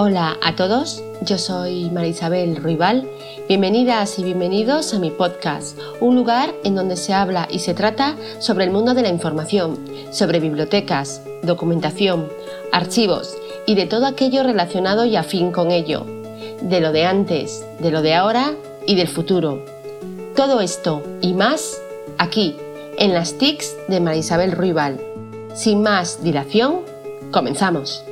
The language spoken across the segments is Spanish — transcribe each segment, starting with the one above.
Hola a todos, yo soy Marisabel Ruibal. Bienvenidas y bienvenidos a mi podcast, un lugar en donde se habla y se trata sobre el mundo de la información, sobre bibliotecas, documentación, archivos y de todo aquello relacionado y afín con ello, de lo de antes, de lo de ahora y del futuro. Todo esto y más aquí, en las TICs de Marisabel Ruibal. Sin más dilación, comenzamos.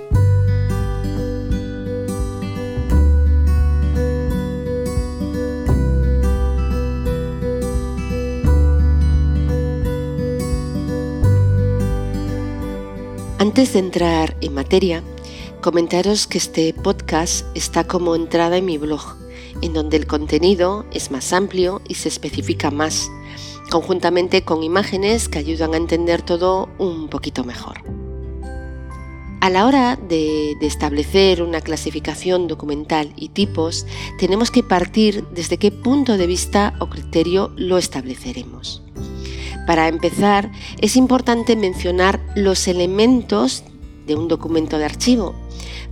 Antes de entrar en materia, comentaros que este podcast está como entrada en mi blog, en donde el contenido es más amplio y se especifica más, conjuntamente con imágenes que ayudan a entender todo un poquito mejor. A la hora de, establecer una clasificación documental y tipos, tenemos que partir desde qué punto de vista o criterio lo estableceremos. Para empezar, es importante mencionar los elementos de un documento de archivo,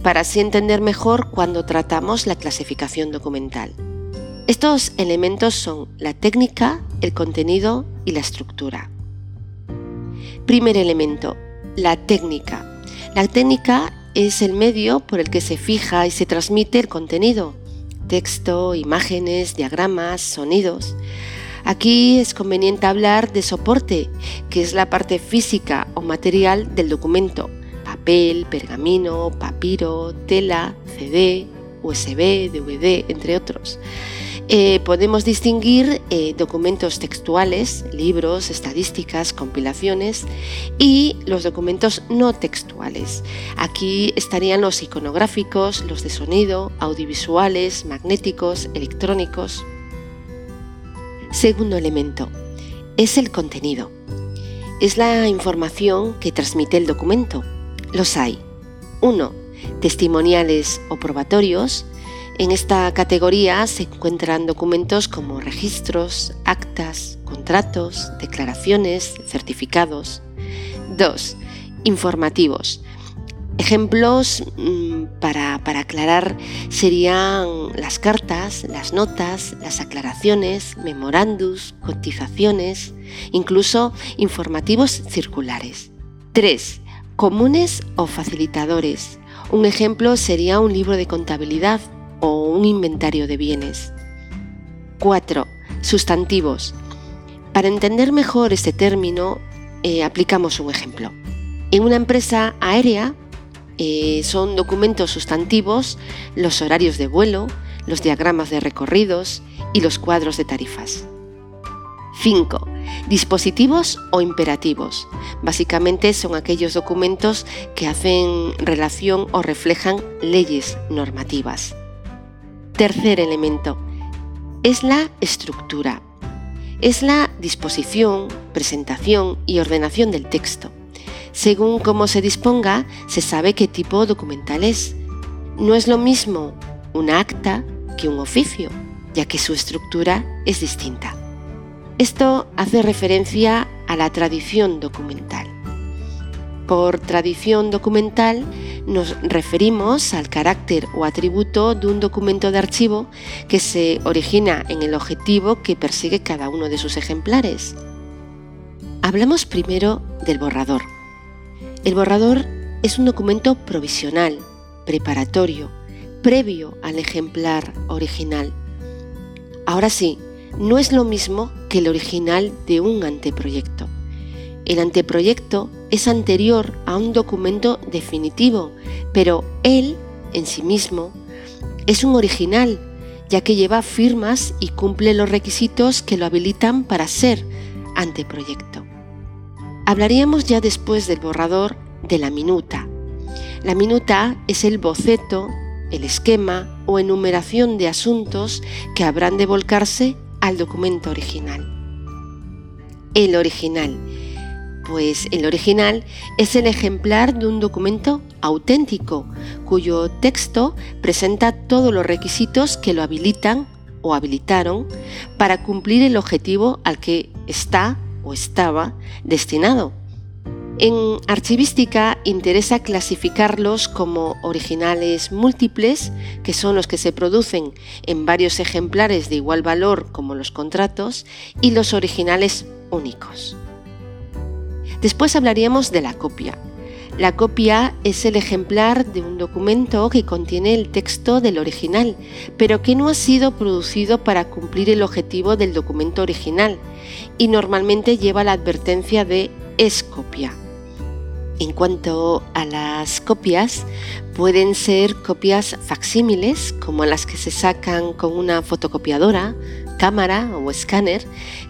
para así entender mejor cuando tratamos la clasificación documental. Estos elementos son la técnica, el contenido y la estructura. Primer elemento, la técnica. La técnica es el medio por el que se fija y se transmite el contenido, texto, imágenes, diagramas, sonidos. Aquí es conveniente hablar de soporte, que es la parte física o material del documento, papel, pergamino, papiro, tela, CD, USB, DVD, entre otros. Eh, podemos distinguir eh, documentos textuales, libros, estadísticas, compilaciones y los documentos no textuales. Aquí estarían los iconográficos, los de sonido, audiovisuales, magnéticos, electrónicos. Segundo elemento, es el contenido. Es la información que transmite el documento. Los hay. 1. Testimoniales o probatorios. En esta categoría se encuentran documentos como registros, actas, contratos, declaraciones, certificados. 2. Informativos. Ejemplos mm, para, aclarar serían las cartas, las notas, las aclaraciones, memorandos, cotizaciones, incluso informativos circulares. 3. Comunes o facilitadores. Un ejemplo sería un libro de contabilidad o un inventario de bienes. 4. Sustantivos. Para entender mejor este término, eh, aplicamos un ejemplo. En una empresa aérea eh, son documentos sustantivos los horarios de vuelo, los diagramas de recorridos y los cuadros de tarifas. 5. Dispositivos o imperativos. Básicamente son aquellos documentos que hacen relación o reflejan leyes normativas. Tercer elemento. Es la estructura. Es la disposición, presentación y ordenación del texto. Según cómo se disponga, se sabe qué tipo documental es. No es lo mismo un acta que un oficio, ya que su estructura es distinta. Esto hace referencia a la tradición documental. Por tradición documental nos referimos al carácter o atributo de un documento de archivo que se origina en el objetivo que persigue cada uno de sus ejemplares. Hablamos primero del borrador. El borrador es un documento provisional, preparatorio, previo al ejemplar original. Ahora sí, no es lo mismo que el original de un anteproyecto. El anteproyecto es anterior a un documento definitivo, pero él, en sí mismo, es un original, ya que lleva firmas y cumple los requisitos que lo habilitan para ser anteproyecto. Hablaríamos ya después del borrador de la minuta. La minuta es el boceto, el esquema o enumeración de asuntos que habrán de volcarse al documento original. El original. Pues el original es el ejemplar de un documento auténtico, cuyo texto presenta todos los requisitos que lo habilitan o habilitaron para cumplir el objetivo al que está o estaba destinado. En archivística interesa clasificarlos como originales múltiples, que son los que se producen en varios ejemplares de igual valor como los contratos, y los originales únicos. Después hablaríamos de la copia. La copia es el ejemplar de un documento que contiene el texto del original, pero que no ha sido producido para cumplir el objetivo del documento original y normalmente lleva la advertencia de es copia. En cuanto a las copias, pueden ser copias facsímiles, como las que se sacan con una fotocopiadora, cámara o escáner,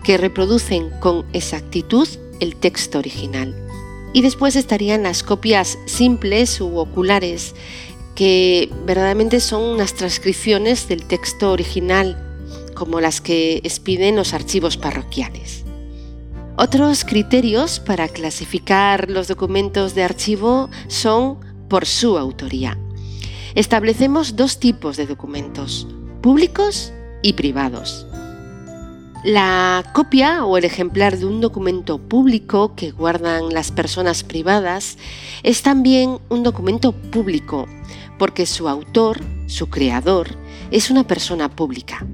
que reproducen con exactitud el texto original. Y después estarían las copias simples u oculares, que verdaderamente son unas transcripciones del texto original, como las que expiden los archivos parroquiales. Otros criterios para clasificar los documentos de archivo son por su autoría. Establecemos dos tipos de documentos, públicos y privados. La copia o el ejemplar de un documento público que guardan las personas privadas es también un documento público porque su autor, su creador, es una persona pública.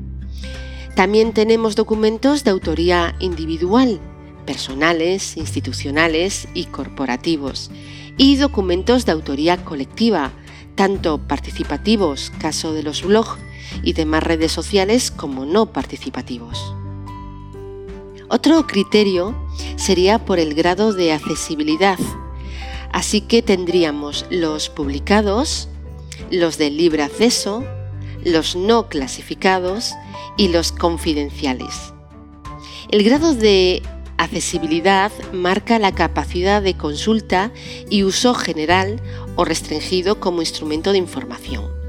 También tenemos documentos de autoría individual personales, institucionales y corporativos, y documentos de autoría colectiva, tanto participativos, caso de los blogs y demás redes sociales, como no participativos. Otro criterio sería por el grado de accesibilidad, así que tendríamos los publicados, los de libre acceso, los no clasificados y los confidenciales. El grado de accesibilidad marca la capacidad de consulta y uso general o restringido como instrumento de información.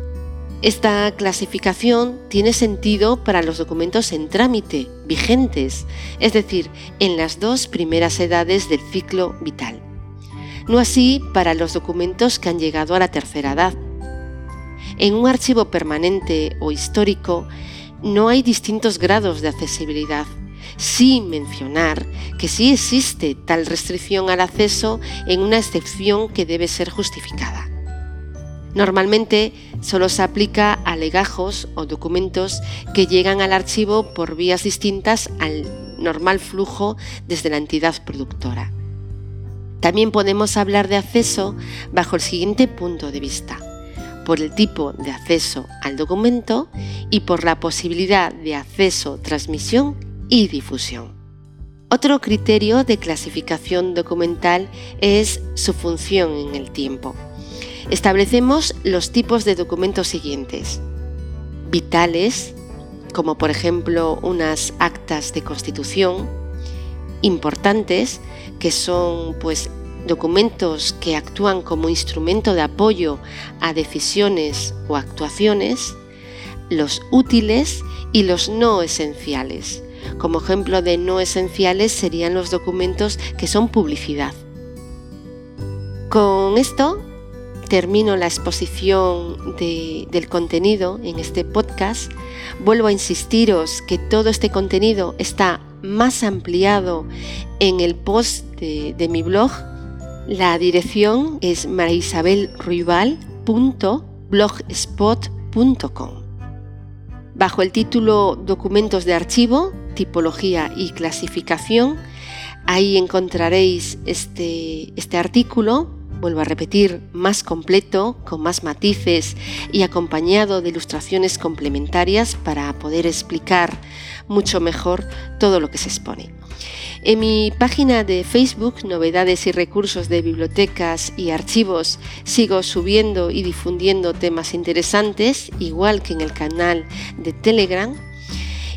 Esta clasificación tiene sentido para los documentos en trámite, vigentes, es decir, en las dos primeras edades del ciclo vital. No así para los documentos que han llegado a la tercera edad. En un archivo permanente o histórico no hay distintos grados de accesibilidad sin mencionar que sí existe tal restricción al acceso en una excepción que debe ser justificada. Normalmente solo se aplica a legajos o documentos que llegan al archivo por vías distintas al normal flujo desde la entidad productora. También podemos hablar de acceso bajo el siguiente punto de vista, por el tipo de acceso al documento y por la posibilidad de acceso, transmisión y difusión. Otro criterio de clasificación documental es su función en el tiempo. Establecemos los tipos de documentos siguientes. Vitales, como por ejemplo unas actas de constitución, importantes, que son pues documentos que actúan como instrumento de apoyo a decisiones o actuaciones, los útiles y los no esenciales, como ejemplo de no esenciales serían los documentos que son publicidad. Con esto termino la exposición del contenido en este podcast. Vuelvo a insistiros que todo este contenido está más ampliado en el post de, mi blog. La dirección es marisabelruibal.blogspot.com. Bajo el título Documentos de archivo tipología y clasificación. Ahí encontraréis este, este artículo, vuelvo a repetir, más completo, con más matices y acompañado de ilustraciones complementarias para poder explicar mucho mejor todo lo que se expone. En mi página de Facebook, Novedades y Recursos de Bibliotecas y Archivos, sigo subiendo y difundiendo temas interesantes, igual que en el canal de Telegram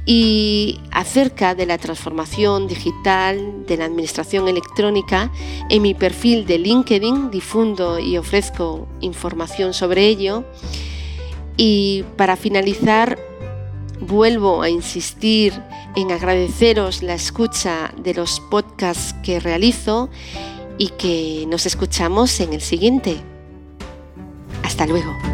y acerca de la transformación digital de la administración electrónica, en mi perfil de LinkedIn difundo y ofrezco información sobre ello. Y para finalizar, vuelvo a insistir en agradeceros la escucha de los podcasts que realizo y que nos escuchamos en el siguiente. Hasta luego.